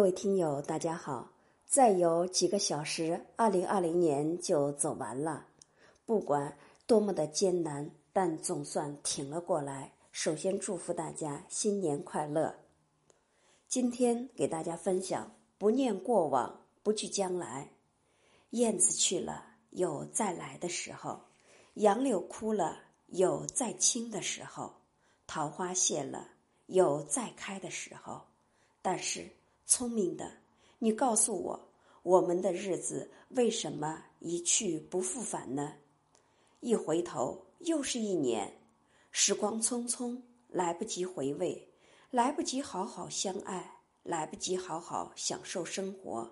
各位听友，大家好！再有几个小时，二零二零年就走完了。不管多么的艰难，但总算挺了过来。首先祝福大家新年快乐。今天给大家分享：不念过往，不惧将来。燕子去了，有再来的时候；杨柳枯了，有再青的时候；桃花谢了，有再开的时候。但是。聪明的，你告诉我，我们的日子为什么一去不复返呢？一回头又是一年，时光匆匆，来不及回味，来不及好好相爱，来不及好好享受生活。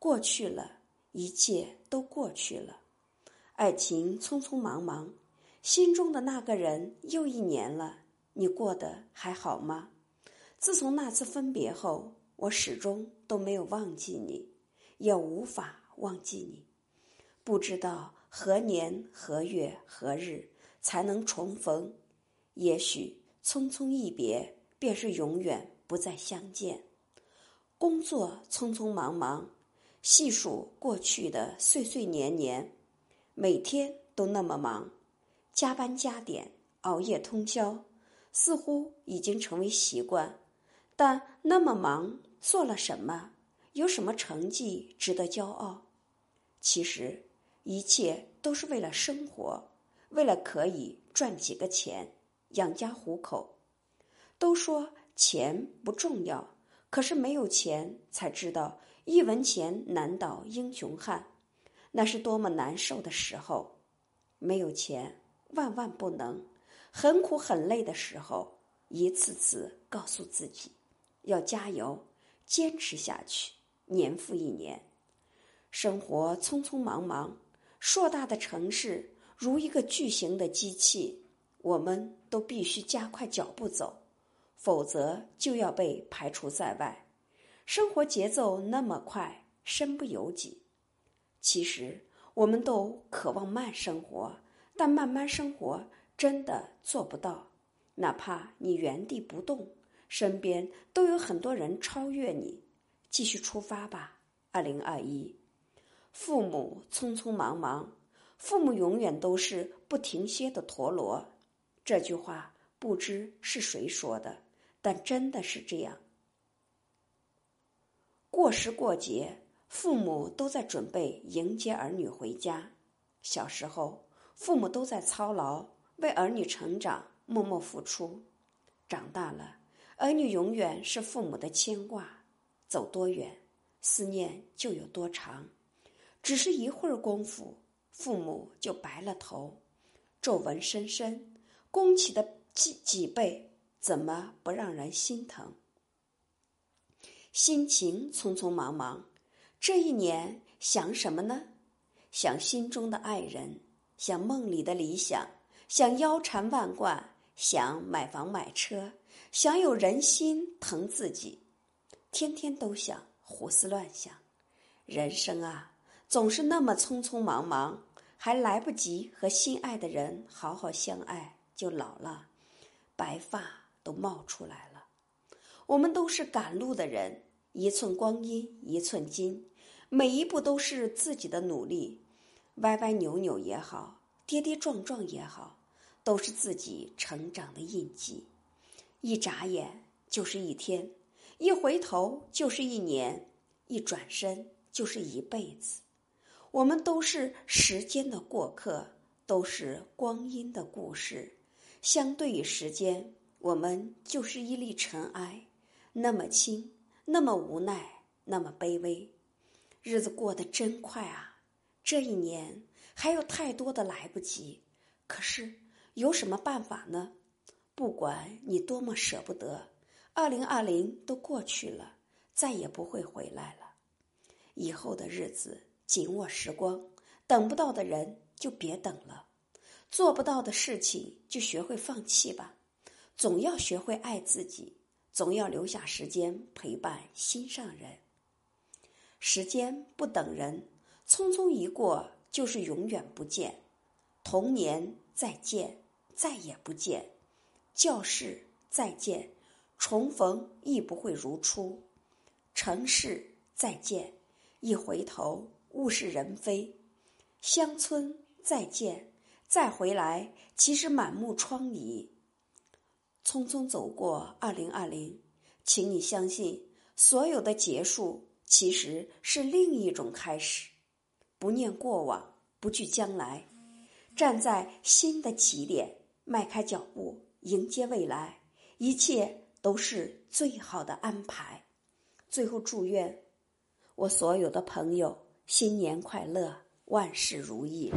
过去了，一切都过去了。爱情匆匆忙忙，心中的那个人又一年了，你过得还好吗？自从那次分别后。我始终都没有忘记你，也无法忘记你。不知道何年何月何日才能重逢？也许匆匆一别，便是永远不再相见。工作匆匆忙忙，细数过去的岁岁年年，每天都那么忙，加班加点，熬夜通宵，似乎已经成为习惯。但那么忙。做了什么？有什么成绩值得骄傲？其实，一切都是为了生活，为了可以赚几个钱养家糊口。都说钱不重要，可是没有钱才知道一文钱难倒英雄汉，那是多么难受的时候。没有钱，万万不能。很苦很累的时候，一次次告诉自己要加油。坚持下去，年复一年，生活匆匆忙忙，硕大的城市如一个巨型的机器，我们都必须加快脚步走，否则就要被排除在外。生活节奏那么快，身不由己。其实，我们都渴望慢生活，但慢慢生活真的做不到，哪怕你原地不动。身边都有很多人超越你，继续出发吧。二零二一，父母匆匆忙忙，父母永远都是不停歇的陀螺。这句话不知是谁说的，但真的是这样。过时过节，父母都在准备迎接儿女回家。小时候，父母都在操劳，为儿女成长默默付出。长大了。儿女永远是父母的牵挂，走多远，思念就有多长。只是一会儿功夫，父母就白了头，皱纹深深，弓起的脊脊背，怎么不让人心疼？心情匆匆忙忙，这一年想什么呢？想心中的爱人，想梦里的理想，想腰缠万贯，想买房买车。想有人心疼自己，天天都想胡思乱想。人生啊，总是那么匆匆忙忙，还来不及和心爱的人好好相爱，就老了，白发都冒出来了。我们都是赶路的人，一寸光阴一寸金，每一步都是自己的努力，歪歪扭扭也好，跌跌撞撞也好，都是自己成长的印记。一眨眼就是一天，一回头就是一年，一转身就是一辈子。我们都是时间的过客，都是光阴的故事。相对于时间，我们就是一粒尘埃，那么轻，那么无奈，那么卑微。日子过得真快啊！这一年还有太多的来不及，可是有什么办法呢？不管你多么舍不得，二零二零都过去了，再也不会回来了。以后的日子，紧握时光，等不到的人就别等了，做不到的事情就学会放弃吧。总要学会爱自己，总要留下时间陪伴心上人。时间不等人，匆匆一过就是永远不见。童年再见，再也不见。教室再见，重逢亦不会如初。城市再见，一回头物是人非；乡村再见，再回来其实满目疮痍。匆匆走过二零二零，请你相信，所有的结束其实是另一种开始。不念过往，不惧将来，站在新的起点，迈开脚步迎接未来，一切都是最好的安排。最后，祝愿我所有的朋友新年快乐，万事如意。